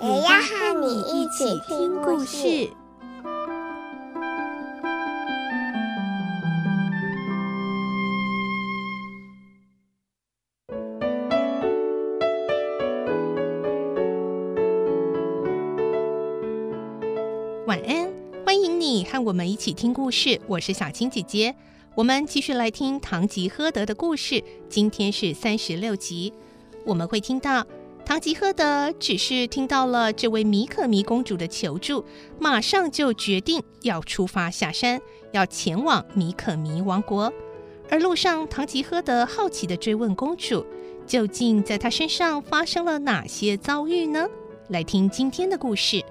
也要和你一起听故事。晚安，欢迎你和我们一起听故事。我是小青姐姐，我们继续来听《堂吉诃德》的故事。今天是三十六集，我们会听到唐吉诃德只是听到了这位米可米公主的求助，马上就决定要出发下山，要前往米可米王国。而路上，唐吉诃德好奇地追问公主，究竟在她身上发生了哪些遭遇呢？来听今天的故事。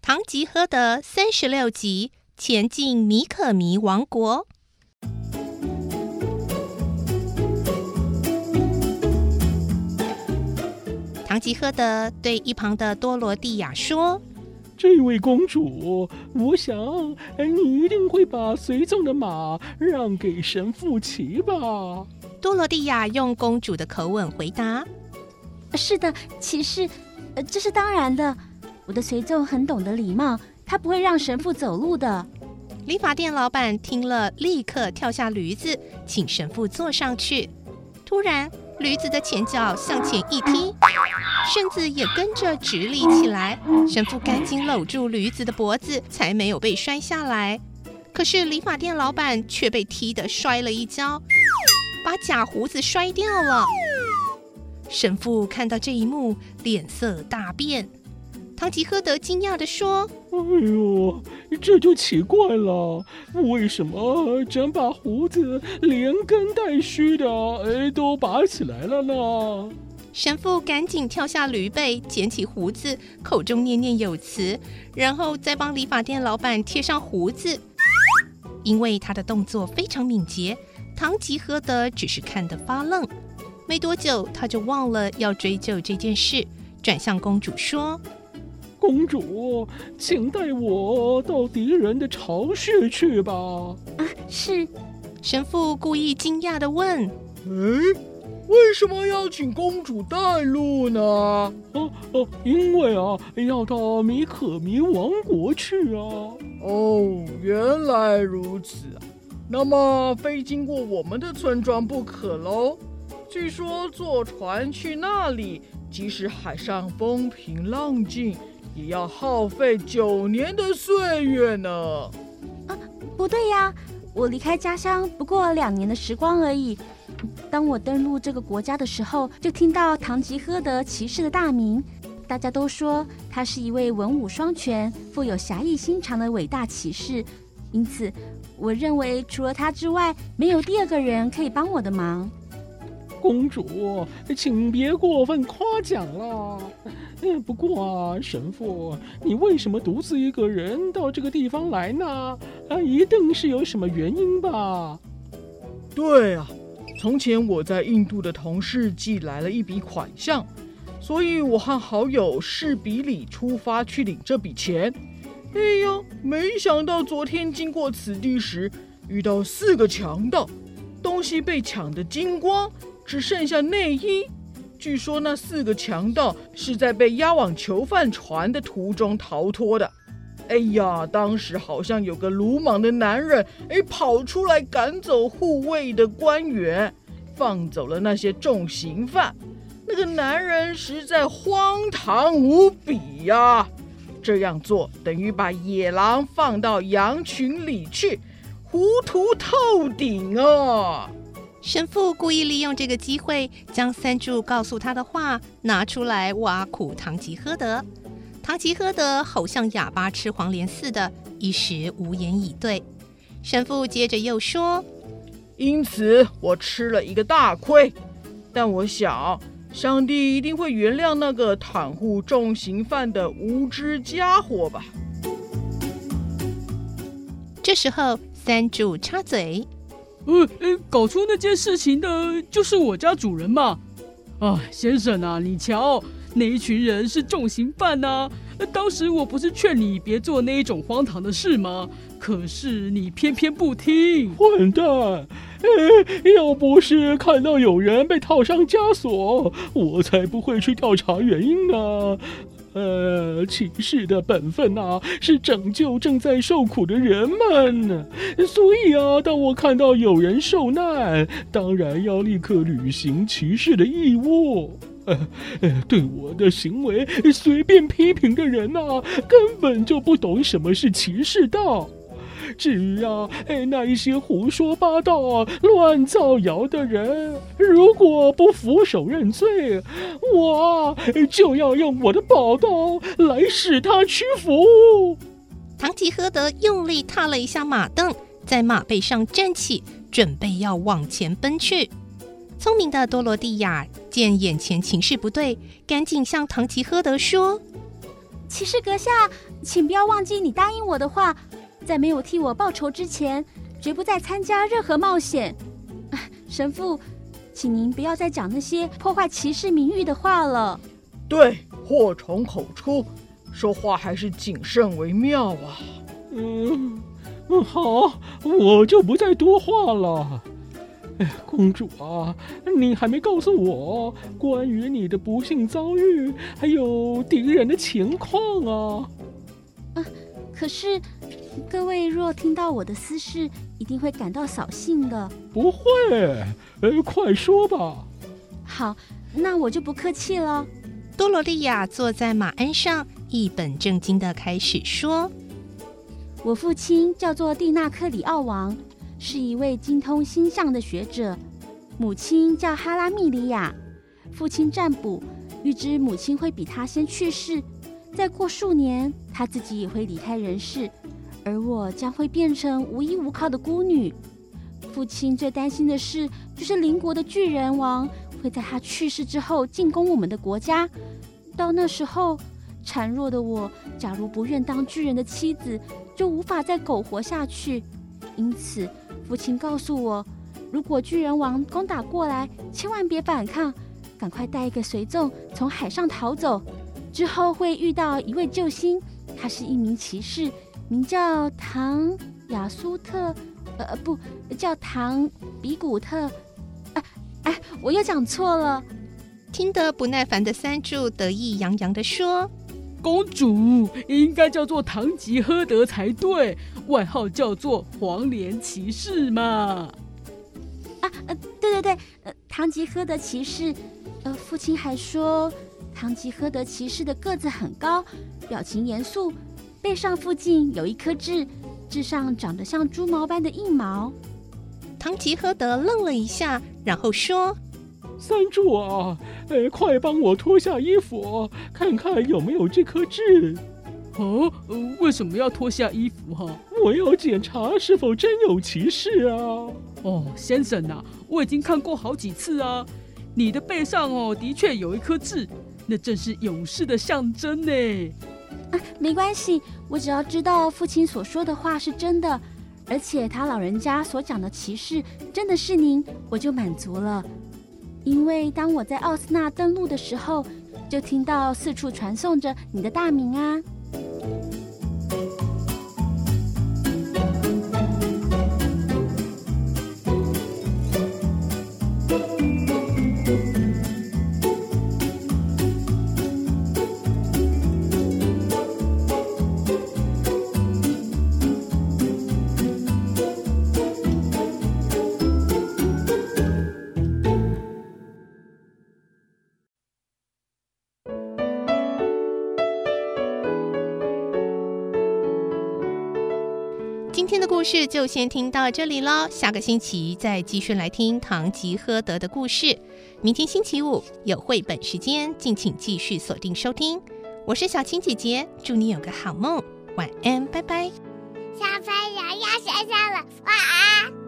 唐吉诃德三十六集，前进米可米王国。堂吉诃德对一旁的多罗蒂亚说：“这位公主，我想你一定会把随从的马让给神父骑吧？”多罗蒂亚用公主的口吻回答：“是的，骑士，这是当然的。”我的随从很懂得礼貌，他不会让神父走路的。理发店老板听了，立刻跳下驴子，请神父坐上去。突然，驴子的前脚向前一踢，身子也跟着直立起来。神父赶紧搂住驴子的脖子，才没有被摔下来。可是理发店老板却被踢得摔了一跤，把假胡子摔掉了。神父看到这一幕，脸色大变。堂吉诃德惊讶地说：“哎呦，这就奇怪了，为什么整把胡子连根带须的，哎，都拔起来了呢？”神父赶紧跳下驴背，捡起胡子，口中念念有词，然后再帮理发店老板贴上胡子。因为他的动作非常敏捷，堂吉诃德只是看得发愣。没多久，他就忘了要追究这件事，转向公主说。公主，请带我到敌人的巢穴去吧。啊，是。神父故意惊讶地问：“哎，为什么要请公主带路呢？”“哦、啊、哦、啊，因为啊，要到米可米王国去啊。”“哦，原来如此啊。那么非经过我们的村庄不可喽。据说坐船去那里，即使海上风平浪静。”也要耗费九年的岁月呢。啊，不对呀，我离开家乡不过两年的时光而已。当我登陆这个国家的时候，就听到唐吉诃德骑士的大名，大家都说他是一位文武双全、富有侠义心肠的伟大骑士。因此，我认为除了他之外，没有第二个人可以帮我的忙。公主，请别过分夸奖了。嗯，不过啊，神父，你为什么独自一个人到这个地方来呢？啊，一定是有什么原因吧？对啊，从前我在印度的同事寄来了一笔款项，所以我和好友士比里出发去领这笔钱。哎呀，没想到昨天经过此地时，遇到四个强盗，东西被抢得精光，只剩下内衣。据说那四个强盗是在被押往囚犯船的途中逃脱的。哎呀，当时好像有个鲁莽的男人，哎，跑出来赶走护卫的官员，放走了那些重刑犯。那个男人实在荒唐无比呀！这样做等于把野狼放到羊群里去，糊涂透顶啊！神父故意利用这个机会，将三柱告诉他的话拿出来挖苦堂吉诃德。堂吉诃德好像哑巴吃黄连似的，一时无言以对。神父接着又说：“因此我吃了一个大亏。但我想，上帝一定会原谅那个袒护重刑犯的无知家伙吧。这时候，三柱插嘴：“呃呃，搞出那件事情的就是我家主人嘛。啊，先生啊，你瞧，那一群人是重刑犯呐、当时我不是劝你别做那一种荒唐的事吗？可是你偏偏不听，混蛋！要不是看到有人被套上枷锁，我才不会去调查原因呢。呃，骑士的本分呐，是拯救正在受苦的人们。所以啊，当我看到有人受难，当然要立刻履行骑士的义务。呃，呃，对我的行为随便批评的人呐，根本就不懂什么是骑士道。至于啊，哎，那一些胡说八道、乱造谣的人，如果不俯首认罪，我就要用我的宝刀来使他屈服。唐吉诃德用力踏了一下马凳，在马背上站起，准备要往前奔去。聪明的多罗蒂亚见眼前情势不对，赶紧向唐吉诃德说：“骑士阁下，请不要忘记你答应我的话。”在没有替我报仇之前，绝不再参加任何冒险。神父，请您不要再讲那些破坏骑士名誉的话了。对，祸从口出，说话还是谨慎为妙啊。嗯，好，我就不再多话了。哎，公主啊，你还没告诉我关于你的不幸遭遇，还有敌人的情况啊。啊，可是。各位若听到我的私事，一定会感到扫兴的。不会，呃，快说吧。好，那我就不客气了。多罗利亚坐在马鞍上，一本正经的开始说：“我父亲叫做蒂纳克里奥王，是一位精通星象的学者。母亲叫哈拉密里亚。父亲占卜，预知母亲会比他先去世，再过数年，他自己也会离开人世。”而我将会变成无依无靠的孤女。父亲最担心的事就是邻国的巨人王会在他去世之后进攻我们的国家。到那时候，孱弱的我，假如不愿当巨人的妻子，就无法再苟活下去。因此，父亲告诉我，如果巨人王攻打过来，千万别反抗，赶快带一个随从从海上逃走。之后会遇到一位救星，他是一名骑士。名叫唐雅苏特，呃，不叫唐比古特，哎哎，我又讲错了。听得不耐烦的三柱得意洋洋地说：“公主应该叫做唐吉诃德才对，外号叫做黄连骑士嘛。”啊呃，对对对，呃，唐吉诃德骑士，呃，父亲还说唐吉诃德骑士的个子很高，表情严肃。背上附近有一颗痣，痣上长得像猪毛般的硬毛。唐吉诃德愣了一下，然后说：“三柱啊，哎，快帮我脱下衣服，看看有没有这颗痣。”哦，为什么要脱下衣服哈？我要检查是否真有其事啊。哦，先生呐，我已经看过好几次啊。你的背上哦，的确有一颗痣，那正是勇士的象征呢。没关系，我只要知道父亲所说的话是真的，而且他老人家所讲的骑士真的是您，我就满足了。因为当我在奥斯纳登陆的时候，就听到四处传颂着你的大名啊。今天的故事就先听到这里喽，下个星期再继续来听唐吉诃德的故事。明天星期五有绘本时间，敬请继续锁定收听。我是小青姐姐，祝你有个好梦，晚安，拜拜。小朋友要睡觉了，晚安。